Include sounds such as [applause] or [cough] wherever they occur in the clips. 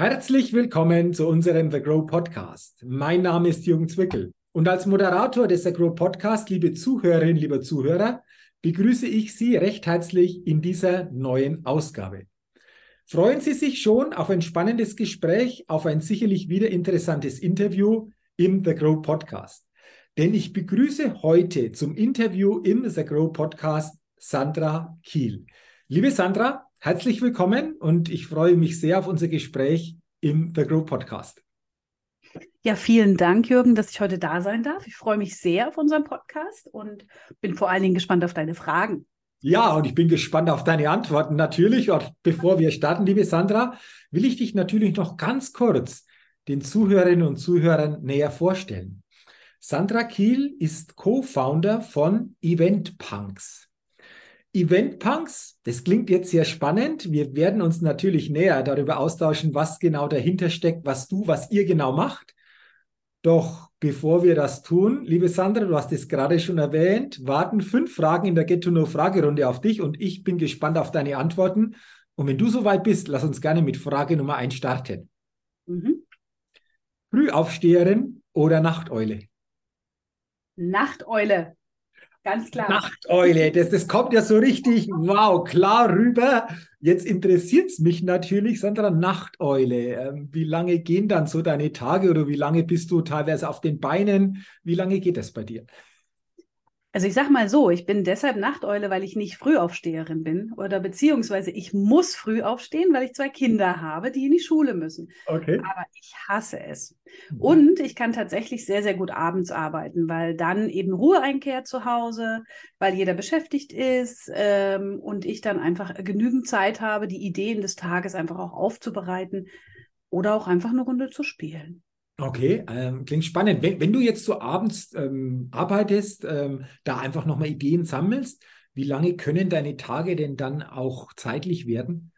Herzlich willkommen zu unserem The Grow Podcast. Mein Name ist Jürgen Zwickel und als Moderator des The Grow Podcast, liebe Zuhörerinnen, lieber Zuhörer, begrüße ich Sie recht herzlich in dieser neuen Ausgabe. Freuen Sie sich schon auf ein spannendes Gespräch, auf ein sicherlich wieder interessantes Interview im The Grow Podcast. Denn ich begrüße heute zum Interview im The Grow Podcast Sandra Kiel. Liebe Sandra, herzlich willkommen und ich freue mich sehr auf unser Gespräch im The Grow Podcast. Ja, vielen Dank, Jürgen, dass ich heute da sein darf. Ich freue mich sehr auf unseren Podcast und bin vor allen Dingen gespannt auf deine Fragen. Ja, und ich bin gespannt auf deine Antworten natürlich. Und bevor wir starten, liebe Sandra, will ich dich natürlich noch ganz kurz den Zuhörerinnen und Zuhörern näher vorstellen. Sandra Kiel ist Co-Founder von Event Punks. Event Punks, das klingt jetzt sehr spannend. Wir werden uns natürlich näher darüber austauschen, was genau dahinter steckt, was du, was ihr genau macht. Doch bevor wir das tun, liebe Sandra, du hast es gerade schon erwähnt, warten fünf Fragen in der Get to Know Fragerunde auf dich und ich bin gespannt auf deine Antworten. Und wenn du soweit bist, lass uns gerne mit Frage Nummer eins starten. Mhm. Frühaufsteherin oder Nachteule? Nachteule. Ganz klar. Nachteule, das, das kommt ja so richtig, wow, klar rüber. Jetzt interessiert es mich natürlich, Sandra, Nachteule. Ähm, wie lange gehen dann so deine Tage oder wie lange bist du teilweise auf den Beinen? Wie lange geht das bei dir? Also ich sag mal so, ich bin deshalb Nachteule, weil ich nicht Frühaufsteherin bin oder beziehungsweise ich muss früh aufstehen, weil ich zwei Kinder habe, die in die Schule müssen. Okay. Aber ich hasse es. Mhm. Und ich kann tatsächlich sehr, sehr gut abends arbeiten, weil dann eben Ruhe einkehrt zu Hause, weil jeder beschäftigt ist ähm, und ich dann einfach genügend Zeit habe, die Ideen des Tages einfach auch aufzubereiten oder auch einfach eine Runde zu spielen. Okay, ähm, klingt spannend. Wenn, wenn, du jetzt so abends ähm, arbeitest, ähm, da einfach nochmal Ideen sammelst, wie lange können deine Tage denn dann auch zeitlich werden?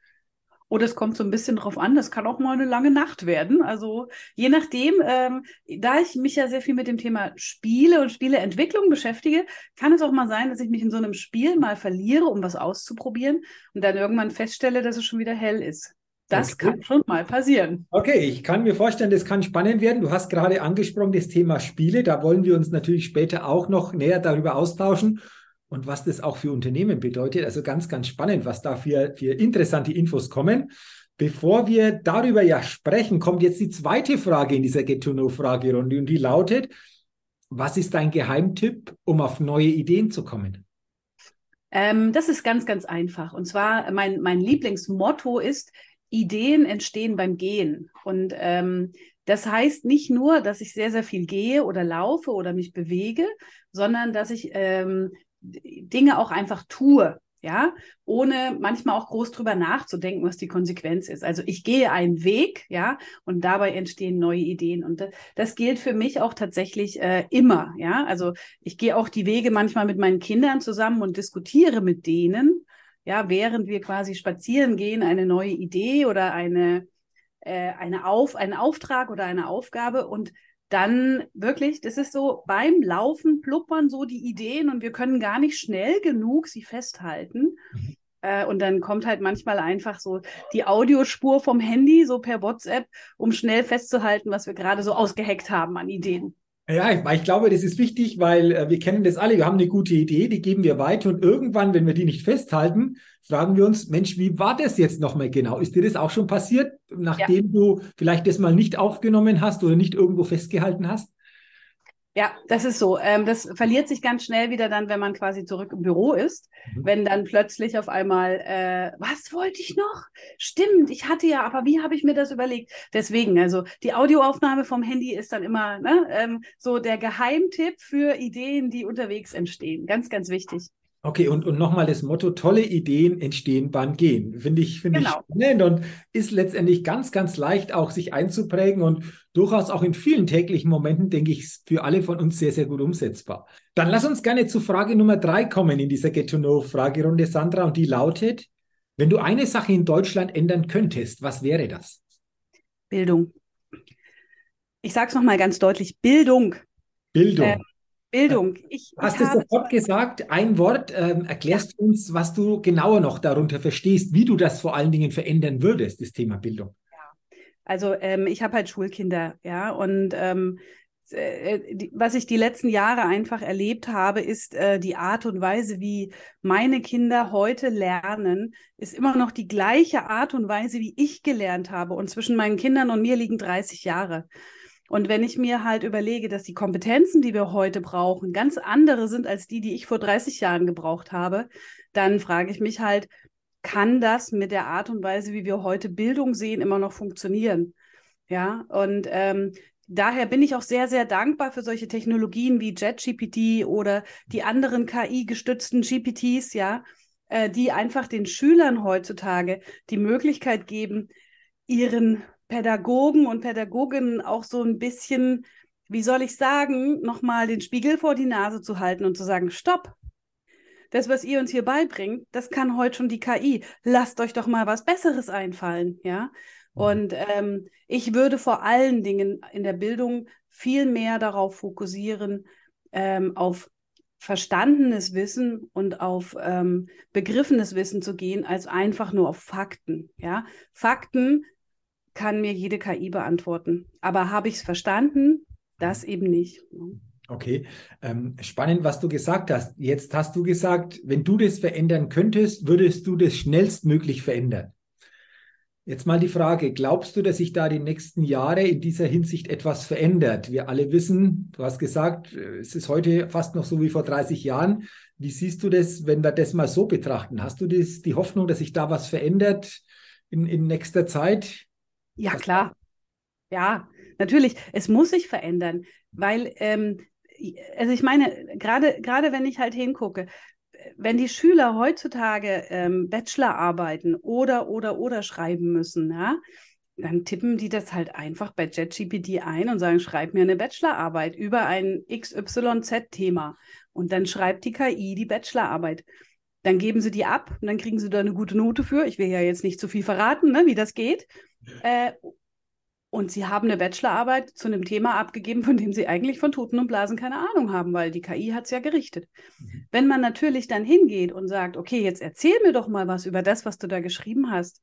Oh, das kommt so ein bisschen drauf an. Das kann auch mal eine lange Nacht werden. Also je nachdem, ähm, da ich mich ja sehr viel mit dem Thema Spiele und Spieleentwicklung beschäftige, kann es auch mal sein, dass ich mich in so einem Spiel mal verliere, um was auszuprobieren und dann irgendwann feststelle, dass es schon wieder hell ist. Das okay. kann schon mal passieren. Okay, ich kann mir vorstellen, das kann spannend werden. Du hast gerade angesprochen das Thema Spiele. Da wollen wir uns natürlich später auch noch näher darüber austauschen und was das auch für Unternehmen bedeutet. Also ganz, ganz spannend, was da für, für interessante Infos kommen. Bevor wir darüber ja sprechen, kommt jetzt die zweite Frage in dieser Get-to-Know-Fragerunde und die lautet, was ist dein Geheimtipp, um auf neue Ideen zu kommen? Ähm, das ist ganz, ganz einfach. Und zwar, mein, mein Lieblingsmotto ist, Ideen entstehen beim Gehen. Und ähm, das heißt nicht nur, dass ich sehr, sehr viel gehe oder laufe oder mich bewege, sondern dass ich ähm, Dinge auch einfach tue. Ja, ohne manchmal auch groß drüber nachzudenken, was die Konsequenz ist. Also ich gehe einen Weg, ja, und dabei entstehen neue Ideen. Und das, gilt für mich auch tatsächlich äh, immer, ja. Also ich gehe auch die Wege manchmal mit meinen Kindern zusammen und diskutiere mit denen ja, während wir quasi spazieren gehen, eine neue Idee oder eine, äh, eine Auf, einen Auftrag oder eine Aufgabe und dann wirklich, das ist so beim Laufen pluppern so die Ideen und wir können gar nicht schnell genug sie festhalten. Mhm. Äh, und dann kommt halt manchmal einfach so die Audiospur vom Handy, so per WhatsApp, um schnell festzuhalten, was wir gerade so ausgeheckt haben an Ideen. Ja, ich, ich, glaube, das ist wichtig, weil äh, wir kennen das alle. Wir haben eine gute Idee, die geben wir weiter und irgendwann, wenn wir die nicht festhalten, fragen wir uns, Mensch, wie war das jetzt nochmal genau? Ist dir das auch schon passiert, nachdem ja. du vielleicht das mal nicht aufgenommen hast oder nicht irgendwo festgehalten hast? Ja, das ist so. Ähm, das verliert sich ganz schnell wieder dann, wenn man quasi zurück im Büro ist. Mhm. Wenn dann plötzlich auf einmal, äh, was wollte ich noch? Stimmt, ich hatte ja, aber wie habe ich mir das überlegt? Deswegen, also die Audioaufnahme vom Handy ist dann immer ne, ähm, so der Geheimtipp für Ideen, die unterwegs entstehen. Ganz, ganz wichtig. Okay, und, und nochmal das Motto, tolle Ideen entstehen beim Gehen. Finde ich, finde genau. ich spannend und ist letztendlich ganz, ganz leicht auch sich einzuprägen und durchaus auch in vielen täglichen Momenten, denke ich, für alle von uns sehr, sehr gut umsetzbar. Dann lass uns gerne zu Frage Nummer drei kommen in dieser Get-to-Know-Fragerunde, Sandra, und die lautet, wenn du eine Sache in Deutschland ändern könntest, was wäre das? Bildung. Ich sage es nochmal ganz deutlich, Bildung. Bildung. Äh, Bildung. Ich, hast du sofort gesagt, ein Wort, ähm, erklärst du uns, was du genauer noch darunter verstehst, wie du das vor allen Dingen verändern würdest, das Thema Bildung. Ja. Also ähm, ich habe halt Schulkinder, ja, und ähm, äh, die, was ich die letzten Jahre einfach erlebt habe, ist äh, die Art und Weise, wie meine Kinder heute lernen, ist immer noch die gleiche Art und Weise, wie ich gelernt habe. Und zwischen meinen Kindern und mir liegen 30 Jahre. Und wenn ich mir halt überlege, dass die Kompetenzen, die wir heute brauchen, ganz andere sind als die, die ich vor 30 Jahren gebraucht habe, dann frage ich mich halt, kann das mit der Art und Weise, wie wir heute Bildung sehen, immer noch funktionieren? Ja, und ähm, daher bin ich auch sehr, sehr dankbar für solche Technologien wie JetGPT oder die anderen KI-gestützten GPTs, ja, äh, die einfach den Schülern heutzutage die Möglichkeit geben, ihren Pädagogen und Pädagoginnen auch so ein bisschen, wie soll ich sagen, nochmal den Spiegel vor die Nase zu halten und zu sagen, stopp. Das, was ihr uns hier beibringt, das kann heute schon die KI. Lasst euch doch mal was Besseres einfallen, ja. Mhm. Und ähm, ich würde vor allen Dingen in der Bildung viel mehr darauf fokussieren, ähm, auf verstandenes Wissen und auf ähm, begriffenes Wissen zu gehen, als einfach nur auf Fakten. Ja? Fakten kann mir jede KI beantworten. Aber habe ich es verstanden? Das eben nicht. Okay, ähm, spannend, was du gesagt hast. Jetzt hast du gesagt, wenn du das verändern könntest, würdest du das schnellstmöglich verändern. Jetzt mal die Frage, glaubst du, dass sich da die nächsten Jahre in dieser Hinsicht etwas verändert? Wir alle wissen, du hast gesagt, es ist heute fast noch so wie vor 30 Jahren. Wie siehst du das, wenn wir das mal so betrachten? Hast du das, die Hoffnung, dass sich da was verändert in, in nächster Zeit? Ja, klar. Ja, natürlich. Es muss sich verändern, weil, ähm, also ich meine, gerade gerade wenn ich halt hingucke, wenn die Schüler heutzutage ähm, Bachelorarbeiten oder, oder, oder schreiben müssen, ja, dann tippen die das halt einfach bei JetGPT ein und sagen, schreib mir eine Bachelorarbeit über ein XYZ-Thema. Und dann schreibt die KI die Bachelorarbeit. Dann geben sie die ab und dann kriegen sie da eine gute Note für. Ich will ja jetzt nicht zu viel verraten, ne, wie das geht. Äh, und sie haben eine Bachelorarbeit zu einem Thema abgegeben, von dem sie eigentlich von Toten und Blasen keine Ahnung haben, weil die KI hat es ja gerichtet. Mhm. Wenn man natürlich dann hingeht und sagt, okay, jetzt erzähl mir doch mal was über das, was du da geschrieben hast,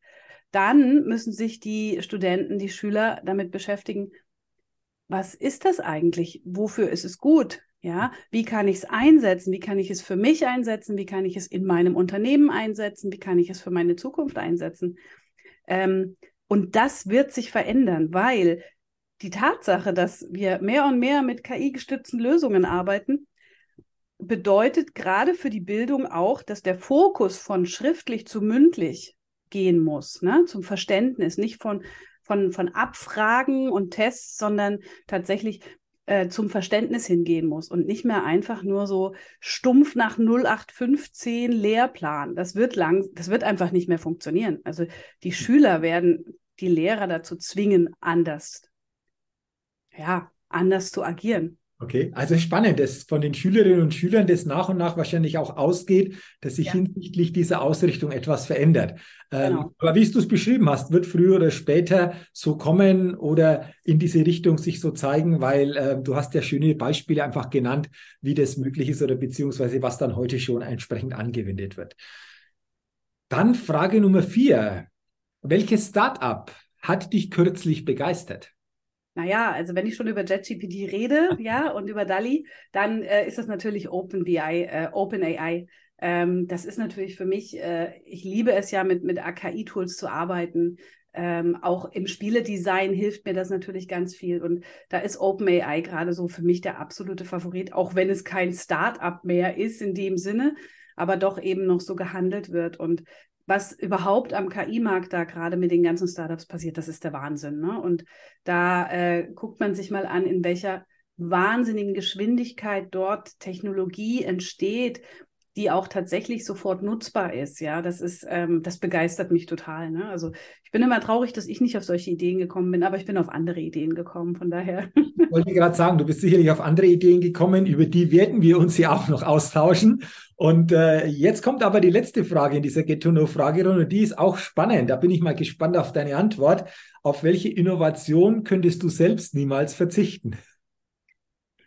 dann müssen sich die Studenten, die Schüler damit beschäftigen, was ist das eigentlich? Wofür ist es gut? Ja, wie kann ich es einsetzen? Wie kann ich es für mich einsetzen? Wie kann ich es in meinem Unternehmen einsetzen? Wie kann ich es für meine Zukunft einsetzen? Ähm, und das wird sich verändern, weil die Tatsache, dass wir mehr und mehr mit KI-gestützten Lösungen arbeiten, bedeutet gerade für die Bildung auch, dass der Fokus von schriftlich zu mündlich gehen muss, ne? zum Verständnis, nicht von, von, von Abfragen und Tests, sondern tatsächlich äh, zum Verständnis hingehen muss und nicht mehr einfach nur so stumpf nach 0815 Lehrplan. Das wird lang, das wird einfach nicht mehr funktionieren. Also die Schüler werden die Lehrer dazu zwingen, anders, ja, anders zu agieren. Okay, also spannend, dass von den Schülerinnen und Schülern das nach und nach wahrscheinlich auch ausgeht, dass sich ja. hinsichtlich dieser Ausrichtung etwas verändert. Ähm, genau. Ähm, aber wie du es beschrieben hast, wird früher oder später so kommen oder in diese Richtung sich so zeigen, weil äh, du hast ja schöne Beispiele einfach genannt, wie das möglich ist oder beziehungsweise was dann heute schon entsprechend angewendet wird. Dann Frage Nummer vier. Welches Startup hat dich kürzlich begeistert? Naja, also wenn ich schon über JetGPT rede, [laughs] ja, und über DALI, dann äh, ist das natürlich OpenBI, äh, OpenAI. Ähm, das ist natürlich für mich, äh, ich liebe es ja, mit, mit AKI-Tools zu arbeiten. Ähm, auch im Spieledesign hilft mir das natürlich ganz viel. Und da ist OpenAI gerade so für mich der absolute Favorit, auch wenn es kein Startup mehr ist in dem Sinne, aber doch eben noch so gehandelt wird. Und was überhaupt am KI-Markt da gerade mit den ganzen Startups passiert, das ist der Wahnsinn. Ne? Und da äh, guckt man sich mal an, in welcher wahnsinnigen Geschwindigkeit dort Technologie entsteht, die auch tatsächlich sofort nutzbar ist. Ja, das ist, ähm, das begeistert mich total. Ne? Also ich bin immer traurig, dass ich nicht auf solche Ideen gekommen bin, aber ich bin auf andere Ideen gekommen. Von daher. Ich wollte gerade sagen, du bist sicherlich auf andere Ideen gekommen, über die werden wir uns ja auch noch austauschen. Und äh, jetzt kommt aber die letzte Frage in dieser Get to Know Fragerunde. Die ist auch spannend. Da bin ich mal gespannt auf deine Antwort. Auf welche Innovation könntest du selbst niemals verzichten?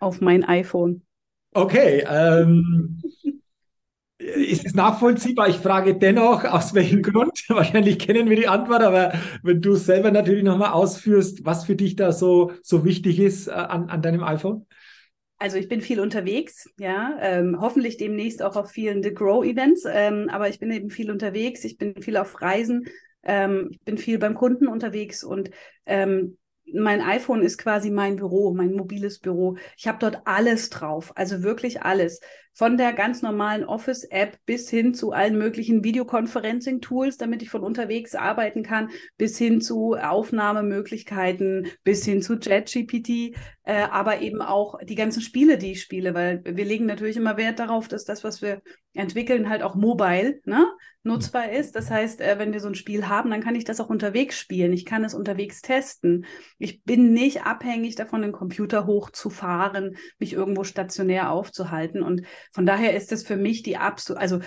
Auf mein iPhone. Okay. Ähm, Ist es nachvollziehbar? Ich frage dennoch, aus welchem Grund? [laughs] Wahrscheinlich kennen wir die Antwort, aber wenn du selber natürlich nochmal ausführst, was für dich da so, so wichtig ist äh, an, an deinem iPhone? Also ich bin viel unterwegs, ja, ähm, hoffentlich demnächst auch auf vielen The Grow Events, ähm, aber ich bin eben viel unterwegs, ich bin viel auf Reisen, ähm, ich bin viel beim Kunden unterwegs und ähm, mein iPhone ist quasi mein Büro, mein mobiles Büro. Ich habe dort alles drauf, also wirklich alles. Von der ganz normalen Office-App bis hin zu allen möglichen Videoconferencing-Tools, damit ich von unterwegs arbeiten kann, bis hin zu Aufnahmemöglichkeiten, bis hin zu ChatGPT, äh, aber eben auch die ganzen Spiele, die ich spiele, weil wir legen natürlich immer Wert darauf, dass das, was wir entwickeln, halt auch mobile ne, nutzbar ist. Das heißt, äh, wenn wir so ein Spiel haben, dann kann ich das auch unterwegs spielen. Ich kann es unterwegs testen. Ich bin nicht abhängig davon, den Computer hochzufahren, mich irgendwo stationär aufzuhalten. Und von daher ist es für mich die absolute, also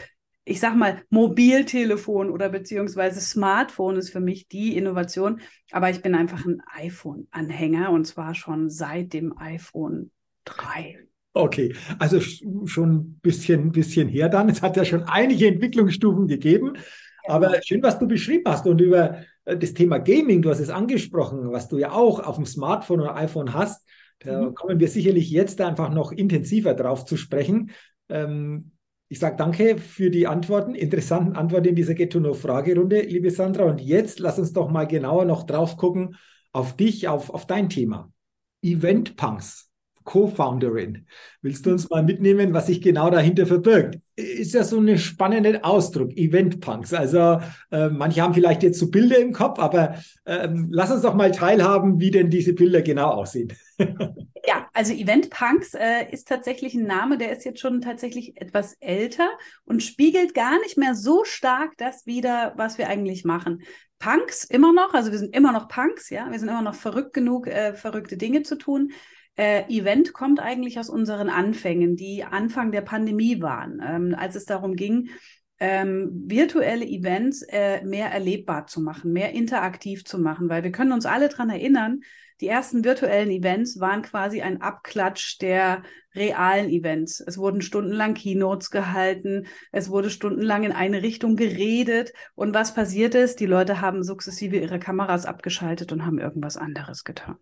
ich sag mal, Mobiltelefon oder beziehungsweise Smartphone ist für mich die Innovation. Aber ich bin einfach ein iPhone-Anhänger und zwar schon seit dem iPhone 3. Okay, also schon ein bisschen, bisschen her dann. Es hat ja schon einige Entwicklungsstufen gegeben. Aber schön, was du beschrieben hast und über äh, das Thema Gaming, du hast es angesprochen, was du ja auch auf dem Smartphone oder iPhone hast. Da mhm. kommen wir sicherlich jetzt einfach noch intensiver drauf zu sprechen. Ähm, ich sage danke für die Antworten, interessanten Antworten in dieser Get-to-Know-Fragerunde, liebe Sandra. Und jetzt lass uns doch mal genauer noch drauf gucken auf dich, auf, auf dein Thema. Event-Punks. Co-Founderin. Willst du uns mal mitnehmen, was sich genau dahinter verbirgt? Ist ja so ein spannender Ausdruck, Event-Punks. Also äh, manche haben vielleicht jetzt so Bilder im Kopf, aber äh, lass uns doch mal teilhaben, wie denn diese Bilder genau aussehen. [laughs] ja, also Event-Punks äh, ist tatsächlich ein Name, der ist jetzt schon tatsächlich etwas älter und spiegelt gar nicht mehr so stark das wider, was wir eigentlich machen. Punks immer noch, also wir sind immer noch Punks, ja, wir sind immer noch verrückt genug, äh, verrückte Dinge zu tun. Äh, Event kommt eigentlich aus unseren Anfängen, die Anfang der Pandemie waren, ähm, als es darum ging, ähm, virtuelle Events äh, mehr erlebbar zu machen, mehr interaktiv zu machen, weil wir können uns alle daran erinnern, die ersten virtuellen Events waren quasi ein Abklatsch der realen Events. Es wurden stundenlang Keynotes gehalten, es wurde stundenlang in eine Richtung geredet. Und was passiert ist? Die Leute haben sukzessive ihre Kameras abgeschaltet und haben irgendwas anderes getan.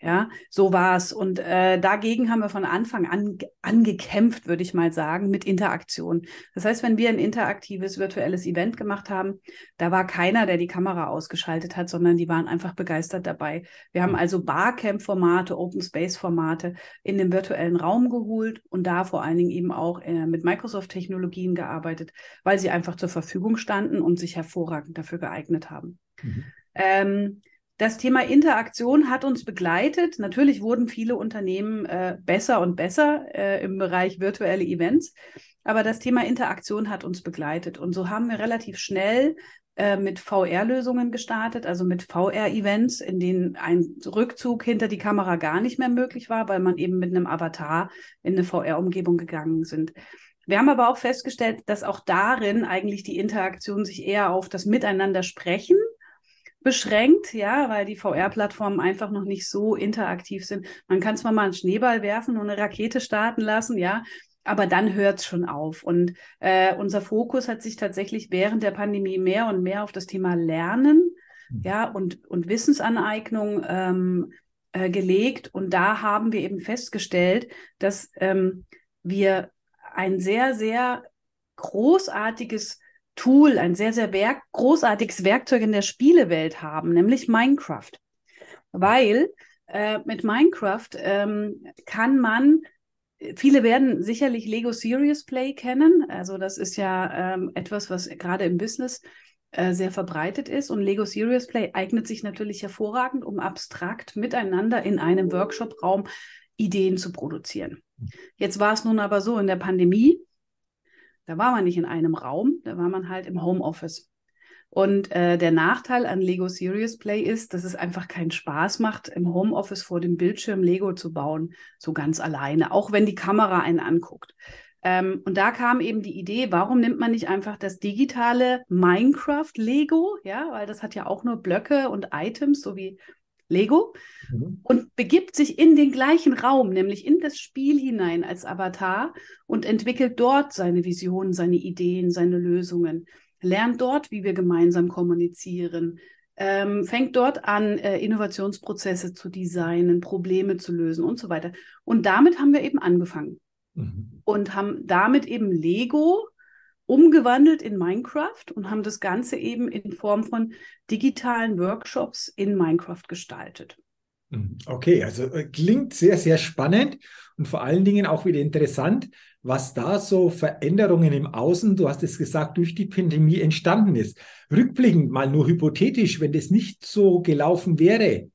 Ja, so war es. Und äh, dagegen haben wir von Anfang an angekämpft, würde ich mal sagen, mit Interaktion. Das heißt, wenn wir ein interaktives virtuelles Event gemacht haben, da war keiner, der die Kamera ausgeschaltet hat, sondern die waren einfach begeistert dabei. Wir haben also Barcamp-Formate, Open Space-Formate in dem virtuellen Raum Raum geholt und da vor allen Dingen eben auch äh, mit Microsoft-Technologien gearbeitet, weil sie einfach zur Verfügung standen und sich hervorragend dafür geeignet haben. Mhm. Ähm, das Thema Interaktion hat uns begleitet. Natürlich wurden viele Unternehmen äh, besser und besser äh, im Bereich virtuelle Events. Aber das Thema Interaktion hat uns begleitet. Und so haben wir relativ schnell äh, mit VR-Lösungen gestartet, also mit VR-Events, in denen ein Rückzug hinter die Kamera gar nicht mehr möglich war, weil man eben mit einem Avatar in eine VR-Umgebung gegangen sind. Wir haben aber auch festgestellt, dass auch darin eigentlich die Interaktion sich eher auf das Miteinander sprechen beschränkt, ja, weil die VR-Plattformen einfach noch nicht so interaktiv sind. Man kann zwar mal einen Schneeball werfen und eine Rakete starten lassen, ja, aber dann hört es schon auf. Und äh, unser Fokus hat sich tatsächlich während der Pandemie mehr und mehr auf das Thema Lernen mhm. ja, und, und Wissensaneignung ähm, äh, gelegt. Und da haben wir eben festgestellt, dass ähm, wir ein sehr, sehr großartiges Tool, ein sehr, sehr werk großartiges Werkzeug in der Spielewelt haben, nämlich Minecraft. Weil äh, mit Minecraft ähm, kann man Viele werden sicherlich Lego Serious Play kennen. Also das ist ja ähm, etwas, was gerade im Business äh, sehr verbreitet ist. Und Lego Serious Play eignet sich natürlich hervorragend, um abstrakt miteinander in einem Workshop-Raum Ideen zu produzieren. Jetzt war es nun aber so in der Pandemie, da war man nicht in einem Raum, da war man halt im Homeoffice. Und äh, der Nachteil an Lego Serious Play ist, dass es einfach keinen Spaß macht, im Homeoffice vor dem Bildschirm Lego zu bauen, so ganz alleine, auch wenn die Kamera einen anguckt. Ähm, und da kam eben die Idee, warum nimmt man nicht einfach das digitale Minecraft Lego, ja, weil das hat ja auch nur Blöcke und Items, so wie Lego, mhm. und begibt sich in den gleichen Raum, nämlich in das Spiel hinein als Avatar und entwickelt dort seine Visionen, seine Ideen, seine Lösungen, lernt dort, wie wir gemeinsam kommunizieren, ähm, fängt dort an, äh, Innovationsprozesse zu designen, Probleme zu lösen und so weiter. Und damit haben wir eben angefangen mhm. und haben damit eben Lego umgewandelt in Minecraft und haben das Ganze eben in Form von digitalen Workshops in Minecraft gestaltet. Mhm. Okay, also äh, klingt sehr, sehr spannend und vor allen Dingen auch wieder interessant, was da so Veränderungen im Außen, du hast es gesagt, durch die Pandemie entstanden ist. Rückblickend mal nur hypothetisch, wenn das nicht so gelaufen wäre,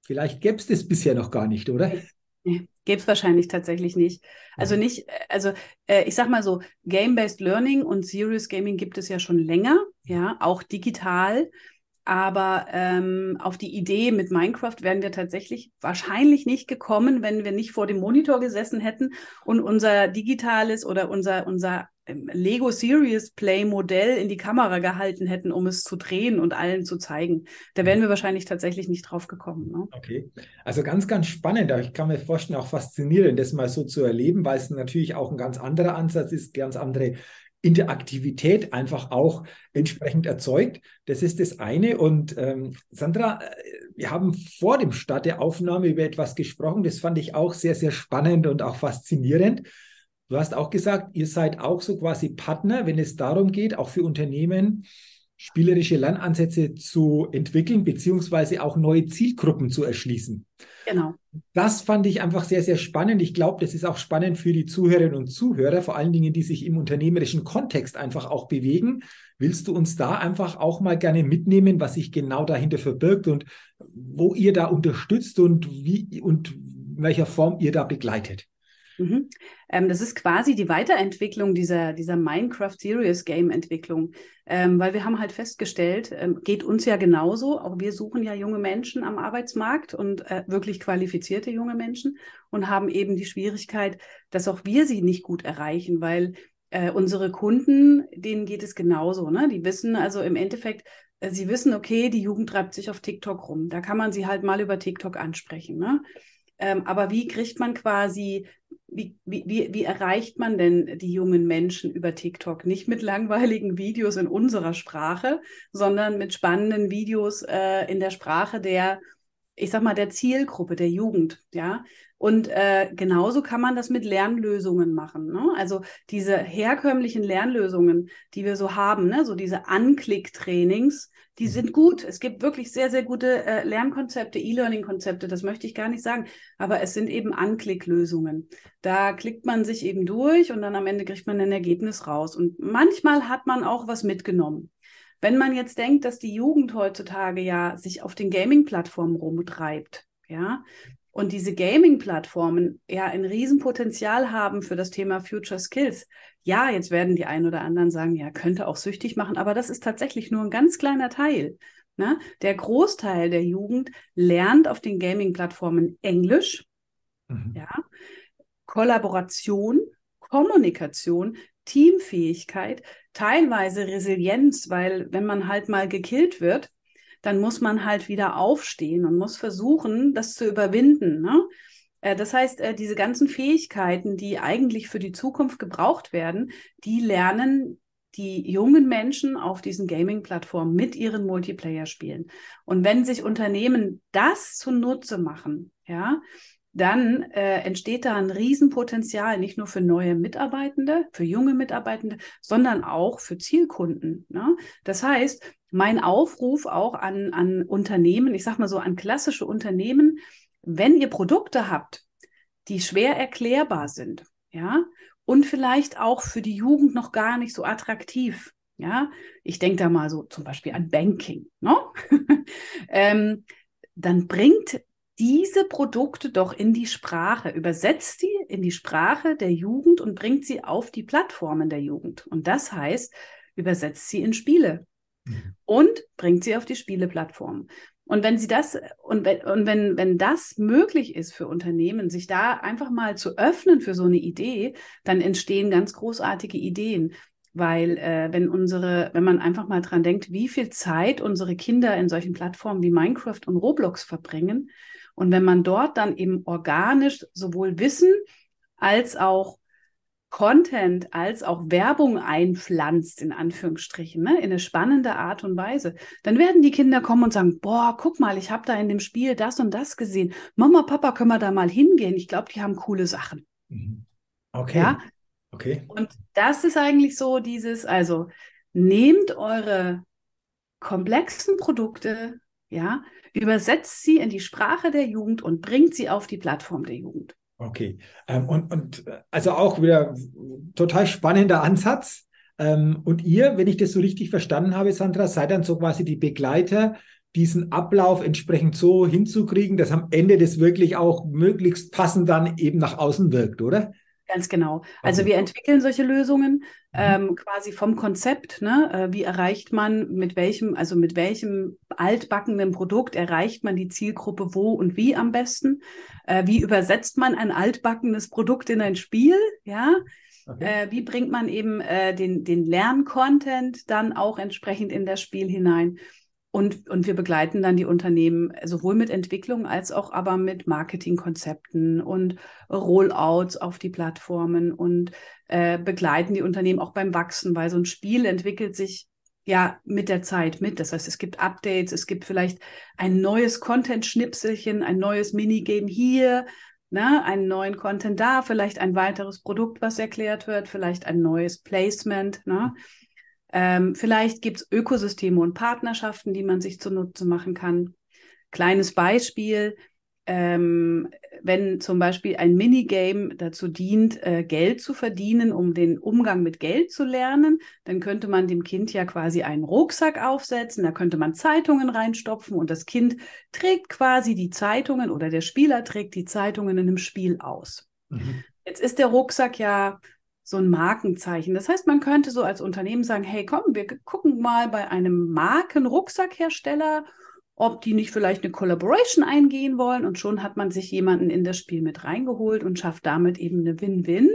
vielleicht gäbe es das bisher noch gar nicht, oder? Nee, gäbe es wahrscheinlich tatsächlich nicht. Also nicht, also äh, ich sag mal so, Game-Based Learning und Serious Gaming gibt es ja schon länger, ja, auch digital. Aber ähm, auf die Idee mit Minecraft wären wir tatsächlich wahrscheinlich nicht gekommen, wenn wir nicht vor dem Monitor gesessen hätten und unser digitales oder unser, unser ähm, Lego Serious Play Modell in die Kamera gehalten hätten, um es zu drehen und allen zu zeigen. Da wären wir wahrscheinlich tatsächlich nicht drauf gekommen. Ne? Okay, also ganz, ganz spannend. Ich kann mir vorstellen, auch faszinierend, das mal so zu erleben, weil es natürlich auch ein ganz anderer Ansatz ist, ganz andere Interaktivität einfach auch entsprechend erzeugt. Das ist das eine. Und ähm, Sandra, äh, wir haben vor dem Start der Aufnahme über etwas gesprochen. Das fand ich auch sehr, sehr spannend und auch faszinierend. Du hast auch gesagt, ihr seid auch so quasi Partner, wenn es darum geht, auch für Unternehmen spielerische Lernansätze zu entwickeln, beziehungsweise auch neue Zielgruppen zu erschließen. Genau. Das fand ich einfach sehr, sehr spannend. Ich glaube, das ist auch spannend für die Zuhörerinnen und Zuhörer, vor allen Dingen, die sich im unternehmerischen Kontext einfach auch bewegen. Willst du uns da einfach auch mal gerne mitnehmen, was sich genau dahinter verbirgt und wo ihr da unterstützt und wie und in welcher Form ihr da begleitet? Mhm. Ähm, das ist quasi die Weiterentwicklung dieser, dieser Minecraft Serious Game Entwicklung, ähm, weil wir haben halt festgestellt, ähm, geht uns ja genauso, auch wir suchen ja junge Menschen am Arbeitsmarkt und äh, wirklich qualifizierte junge Menschen und haben eben die Schwierigkeit, dass auch wir sie nicht gut erreichen, weil äh, unsere Kunden, denen geht es genauso, ne? Die wissen also im Endeffekt, äh, sie wissen, okay, die Jugend treibt sich auf TikTok rum, da kann man sie halt mal über TikTok ansprechen, ne? Ähm, aber wie kriegt man quasi, wie, wie, wie erreicht man denn die jungen Menschen über TikTok? Nicht mit langweiligen Videos in unserer Sprache, sondern mit spannenden Videos äh, in der Sprache der, ich sag mal, der Zielgruppe, der Jugend, ja. Und äh, genauso kann man das mit Lernlösungen machen. Ne? Also diese herkömmlichen Lernlösungen, die wir so haben, ne? so diese Anklick-Trainings, die sind gut. Es gibt wirklich sehr, sehr gute äh, Lernkonzepte, E-Learning-Konzepte, das möchte ich gar nicht sagen. Aber es sind eben Anklicklösungen. Da klickt man sich eben durch und dann am Ende kriegt man ein Ergebnis raus. Und manchmal hat man auch was mitgenommen. Wenn man jetzt denkt, dass die Jugend heutzutage ja sich auf den Gaming-Plattformen rumtreibt, ja, und diese Gaming-Plattformen ja ein Riesenpotenzial haben für das Thema Future Skills. Ja, jetzt werden die einen oder anderen sagen, ja, könnte auch süchtig machen, aber das ist tatsächlich nur ein ganz kleiner Teil. Ne? Der Großteil der Jugend lernt auf den Gaming-Plattformen Englisch, mhm. ja, Kollaboration, Kommunikation, Teamfähigkeit, teilweise Resilienz, weil wenn man halt mal gekillt wird, dann muss man halt wieder aufstehen und muss versuchen, das zu überwinden. Ne? Äh, das heißt, äh, diese ganzen Fähigkeiten, die eigentlich für die Zukunft gebraucht werden, die lernen die jungen Menschen auf diesen Gaming-Plattformen mit ihren Multiplayer-Spielen. Und wenn sich Unternehmen das zunutze machen, ja, dann äh, entsteht da ein Riesenpotenzial, nicht nur für neue Mitarbeitende, für junge Mitarbeitende, sondern auch für Zielkunden. Ne? Das heißt, mein Aufruf auch an, an Unternehmen, ich sage mal so an klassische Unternehmen, wenn ihr Produkte habt, die schwer erklärbar sind, ja, und vielleicht auch für die Jugend noch gar nicht so attraktiv, ja, ich denke da mal so zum Beispiel an Banking, ne? [laughs] ähm, dann bringt diese Produkte doch in die Sprache, übersetzt sie in die Sprache der Jugend und bringt sie auf die Plattformen der Jugend. Und das heißt, übersetzt sie in Spiele mhm. und bringt sie auf die Spieleplattformen. Und wenn sie das und wenn, und wenn, wenn das möglich ist für Unternehmen, sich da einfach mal zu öffnen für so eine Idee, dann entstehen ganz großartige Ideen. weil äh, wenn unsere, wenn man einfach mal dran denkt, wie viel Zeit unsere Kinder in solchen Plattformen wie Minecraft und Roblox verbringen und wenn man dort dann eben organisch sowohl Wissen als auch Content als auch Werbung einpflanzt, in Anführungsstrichen, ne, in eine spannende Art und Weise, dann werden die Kinder kommen und sagen, boah, guck mal, ich habe da in dem Spiel das und das gesehen. Mama, Papa, können wir da mal hingehen? Ich glaube, die haben coole Sachen. Mhm. Okay. Ja? Okay. Und das ist eigentlich so dieses, also nehmt eure komplexen Produkte, ja, übersetzt sie in die Sprache der Jugend und bringt sie auf die Plattform der Jugend. Okay. Ähm, und, und also auch wieder total spannender Ansatz. Ähm, und ihr, wenn ich das so richtig verstanden habe, Sandra, seid dann so quasi die Begleiter, diesen Ablauf entsprechend so hinzukriegen, dass am Ende das wirklich auch möglichst passend dann eben nach außen wirkt, oder? Ganz genau. Also wir entwickeln solche Lösungen mhm. ähm, quasi vom Konzept. Ne? Äh, wie erreicht man mit welchem, also mit welchem altbackenen Produkt erreicht man die Zielgruppe wo und wie am besten? Äh, wie übersetzt man ein altbackenes Produkt in ein Spiel? Ja. Okay. Äh, wie bringt man eben äh, den, den Lerncontent dann auch entsprechend in das Spiel hinein? Und, und wir begleiten dann die Unternehmen sowohl mit Entwicklung als auch aber mit Marketingkonzepten und Rollouts auf die Plattformen und äh, begleiten die Unternehmen auch beim Wachsen, weil so ein Spiel entwickelt sich ja mit der Zeit mit. Das heißt, es gibt Updates, es gibt vielleicht ein neues Content-Schnipselchen, ein neues Minigame hier, ne, einen neuen Content da, vielleicht ein weiteres Produkt, was erklärt wird, vielleicht ein neues Placement. Ne? Ähm, vielleicht gibt es Ökosysteme und Partnerschaften, die man sich zunutze machen kann. Kleines Beispiel, ähm, wenn zum Beispiel ein Minigame dazu dient, äh, Geld zu verdienen, um den Umgang mit Geld zu lernen, dann könnte man dem Kind ja quasi einen Rucksack aufsetzen, da könnte man Zeitungen reinstopfen und das Kind trägt quasi die Zeitungen oder der Spieler trägt die Zeitungen in einem Spiel aus. Mhm. Jetzt ist der Rucksack ja so ein Markenzeichen. Das heißt, man könnte so als Unternehmen sagen, hey, komm, wir gucken mal bei einem Markenrucksackhersteller, ob die nicht vielleicht eine Collaboration eingehen wollen und schon hat man sich jemanden in das Spiel mit reingeholt und schafft damit eben eine Win-Win.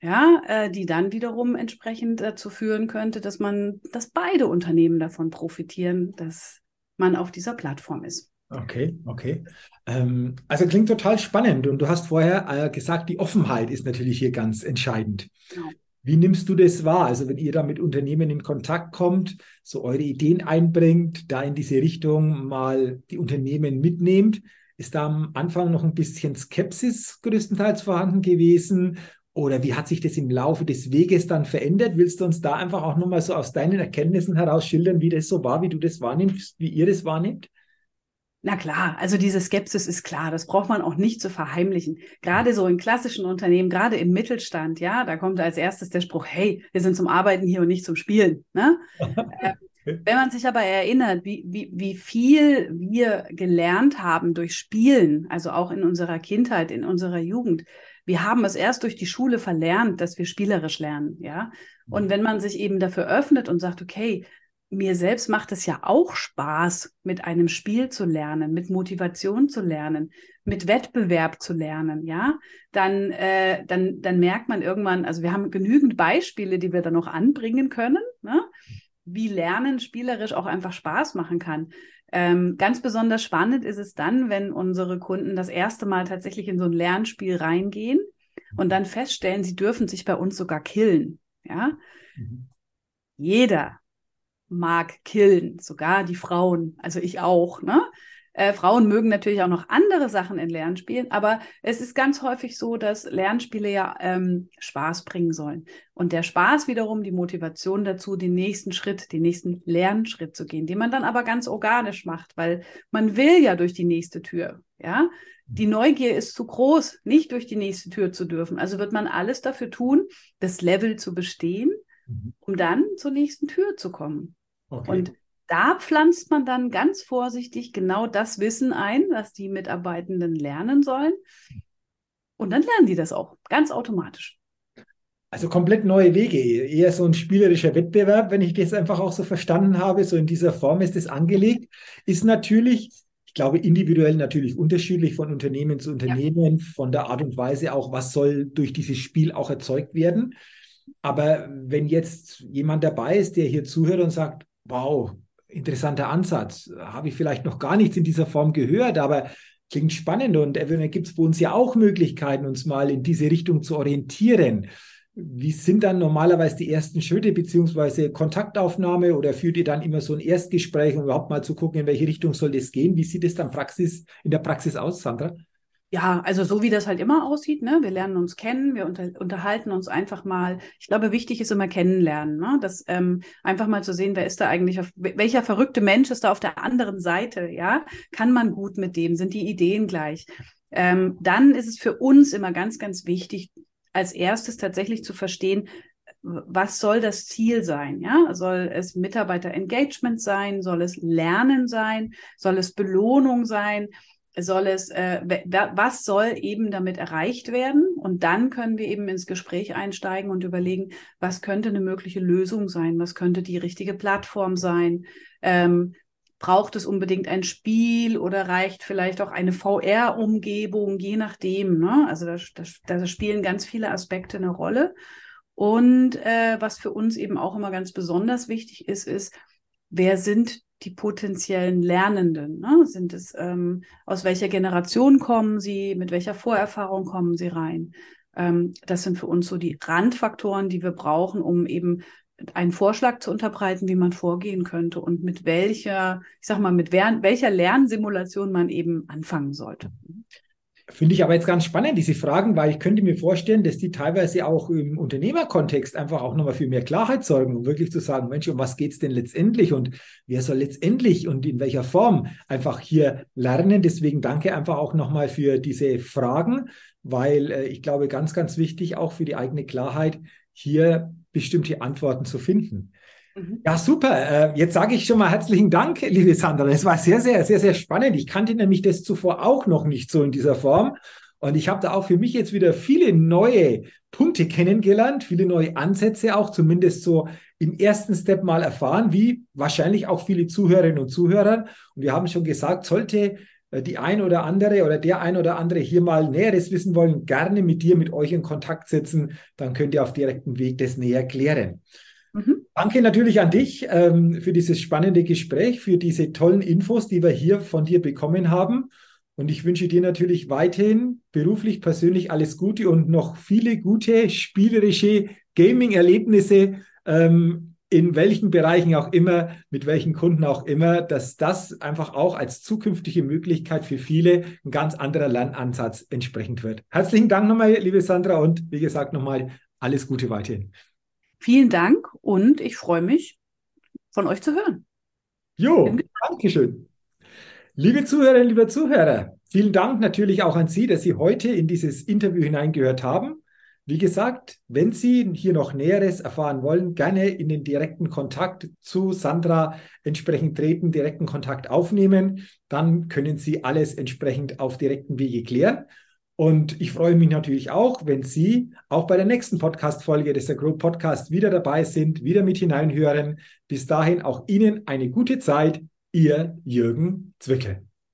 Ja, äh, die dann wiederum entsprechend dazu führen könnte, dass man, dass beide Unternehmen davon profitieren, dass man auf dieser Plattform ist. Okay, okay. Ähm, also klingt total spannend. Und du hast vorher äh, gesagt, die Offenheit ist natürlich hier ganz entscheidend. Genau. Wie nimmst du das wahr? Also wenn ihr da mit Unternehmen in Kontakt kommt, so eure Ideen einbringt, da in diese Richtung mal die Unternehmen mitnehmt, ist da am Anfang noch ein bisschen Skepsis größtenteils vorhanden gewesen? Oder wie hat sich das im Laufe des Weges dann verändert? Willst du uns da einfach auch nochmal so aus deinen Erkenntnissen heraus schildern, wie das so war, wie du das wahrnimmst, wie ihr das wahrnehmt? Na klar, also diese Skepsis ist klar, das braucht man auch nicht zu verheimlichen. Gerade so in klassischen Unternehmen, gerade im Mittelstand, ja, da kommt als erstes der Spruch, hey, wir sind zum Arbeiten hier und nicht zum Spielen. Ne? [laughs] äh, wenn man sich aber erinnert, wie, wie, wie viel wir gelernt haben durch Spielen, also auch in unserer Kindheit, in unserer Jugend, wir haben es erst durch die Schule verlernt, dass wir spielerisch lernen, ja. Und wenn man sich eben dafür öffnet und sagt, okay, mir selbst macht es ja auch Spaß, mit einem Spiel zu lernen, mit Motivation zu lernen, mit Wettbewerb zu lernen, ja, dann, äh, dann, dann merkt man irgendwann, also wir haben genügend Beispiele, die wir da noch anbringen können, ne? wie Lernen spielerisch auch einfach Spaß machen kann. Ähm, ganz besonders spannend ist es dann, wenn unsere Kunden das erste Mal tatsächlich in so ein Lernspiel reingehen und dann feststellen, sie dürfen sich bei uns sogar killen, ja. Mhm. Jeder mag killen, sogar die Frauen, also ich auch. Ne? Äh, Frauen mögen natürlich auch noch andere Sachen in Lernspielen, aber es ist ganz häufig so, dass Lernspiele ja ähm, Spaß bringen sollen. Und der Spaß wiederum die Motivation dazu, den nächsten Schritt, den nächsten Lernschritt zu gehen, den man dann aber ganz organisch macht, weil man will ja durch die nächste Tür. Ja, die Neugier ist zu groß, nicht durch die nächste Tür zu dürfen. Also wird man alles dafür tun, das Level zu bestehen, mhm. um dann zur nächsten Tür zu kommen. Okay. Und da pflanzt man dann ganz vorsichtig genau das Wissen ein, was die Mitarbeitenden lernen sollen. Und dann lernen die das auch ganz automatisch. Also komplett neue Wege, eher so ein spielerischer Wettbewerb, wenn ich das einfach auch so verstanden habe, so in dieser Form ist es angelegt, ist natürlich, ich glaube, individuell natürlich unterschiedlich von Unternehmen zu Unternehmen, ja. von der Art und Weise auch, was soll durch dieses Spiel auch erzeugt werden. Aber wenn jetzt jemand dabei ist, der hier zuhört und sagt, wow, interessanter Ansatz, habe ich vielleicht noch gar nichts in dieser Form gehört, aber klingt spannend und eventuell gibt es bei uns ja auch Möglichkeiten, uns mal in diese Richtung zu orientieren. Wie sind dann normalerweise die ersten Schritte beziehungsweise Kontaktaufnahme oder führt ihr dann immer so ein Erstgespräch, um überhaupt mal zu gucken, in welche Richtung soll das gehen? Wie sieht es dann Praxis, in der Praxis aus, Sandra? Ja, also so wie das halt immer aussieht, ne? Wir lernen uns kennen, wir unter, unterhalten uns einfach mal. Ich glaube, wichtig ist immer kennenlernen, ne? Das ähm, einfach mal zu sehen, wer ist da eigentlich, auf, welcher verrückte Mensch ist da auf der anderen Seite, ja? Kann man gut mit dem? Sind die Ideen gleich? Ähm, dann ist es für uns immer ganz, ganz wichtig, als erstes tatsächlich zu verstehen, was soll das Ziel sein? Ja, soll es Mitarbeiter-Engagement sein? Soll es Lernen sein? Soll es Belohnung sein? Soll es, äh, was soll eben damit erreicht werden? Und dann können wir eben ins Gespräch einsteigen und überlegen, was könnte eine mögliche Lösung sein? Was könnte die richtige Plattform sein? Ähm, braucht es unbedingt ein Spiel oder reicht vielleicht auch eine VR-Umgebung, je nachdem. Ne? Also da, da, da spielen ganz viele Aspekte eine Rolle. Und äh, was für uns eben auch immer ganz besonders wichtig ist, ist, wer sind die potenziellen Lernenden? Ne? Sind es, ähm, aus welcher Generation kommen sie, mit welcher Vorerfahrung kommen sie rein? Ähm, das sind für uns so die Randfaktoren, die wir brauchen, um eben einen Vorschlag zu unterbreiten, wie man vorgehen könnte und mit welcher, ich sag mal, mit welcher Lernsimulation man eben anfangen sollte. Finde ich aber jetzt ganz spannend, diese Fragen, weil ich könnte mir vorstellen, dass die teilweise auch im Unternehmerkontext einfach auch nochmal für mehr Klarheit sorgen, um wirklich zu sagen, Mensch, um was geht es denn letztendlich und wer soll letztendlich und in welcher Form einfach hier lernen. Deswegen danke einfach auch nochmal für diese Fragen, weil äh, ich glaube, ganz, ganz wichtig auch für die eigene Klarheit, hier bestimmte Antworten zu finden. Mhm. Ja, super. Äh, jetzt sage ich schon mal herzlichen Dank, liebe Sandra. Es war sehr, sehr, sehr, sehr spannend. Ich kannte nämlich das zuvor auch noch nicht so in dieser Form. Und ich habe da auch für mich jetzt wieder viele neue Punkte kennengelernt, viele neue Ansätze auch, zumindest so im ersten Step mal erfahren, wie wahrscheinlich auch viele Zuhörerinnen und Zuhörer. Und wir haben schon gesagt, sollte äh, die ein oder andere oder der ein oder andere hier mal Näheres wissen wollen, gerne mit dir, mit euch in Kontakt setzen. Dann könnt ihr auf direktem Weg das näher klären. Mhm. Danke natürlich an dich ähm, für dieses spannende Gespräch, für diese tollen Infos, die wir hier von dir bekommen haben. Und ich wünsche dir natürlich weiterhin beruflich, persönlich alles Gute und noch viele gute spielerische Gaming-Erlebnisse, ähm, in welchen Bereichen auch immer, mit welchen Kunden auch immer, dass das einfach auch als zukünftige Möglichkeit für viele ein ganz anderer Lernansatz entsprechend wird. Herzlichen Dank nochmal, liebe Sandra, und wie gesagt nochmal alles Gute weiterhin. Vielen Dank und ich freue mich, von euch zu hören. Jo, danke schön. Liebe Zuhörerinnen, liebe Zuhörer, vielen Dank natürlich auch an Sie, dass Sie heute in dieses Interview hineingehört haben. Wie gesagt, wenn Sie hier noch Näheres erfahren wollen, gerne in den direkten Kontakt zu Sandra entsprechend treten, direkten Kontakt aufnehmen. Dann können Sie alles entsprechend auf direkten Wege klären. Und ich freue mich natürlich auch, wenn Sie auch bei der nächsten Podcast-Folge des Agro Podcast wieder dabei sind, wieder mit hineinhören. Bis dahin auch Ihnen eine gute Zeit. Ihr Jürgen Zwickel.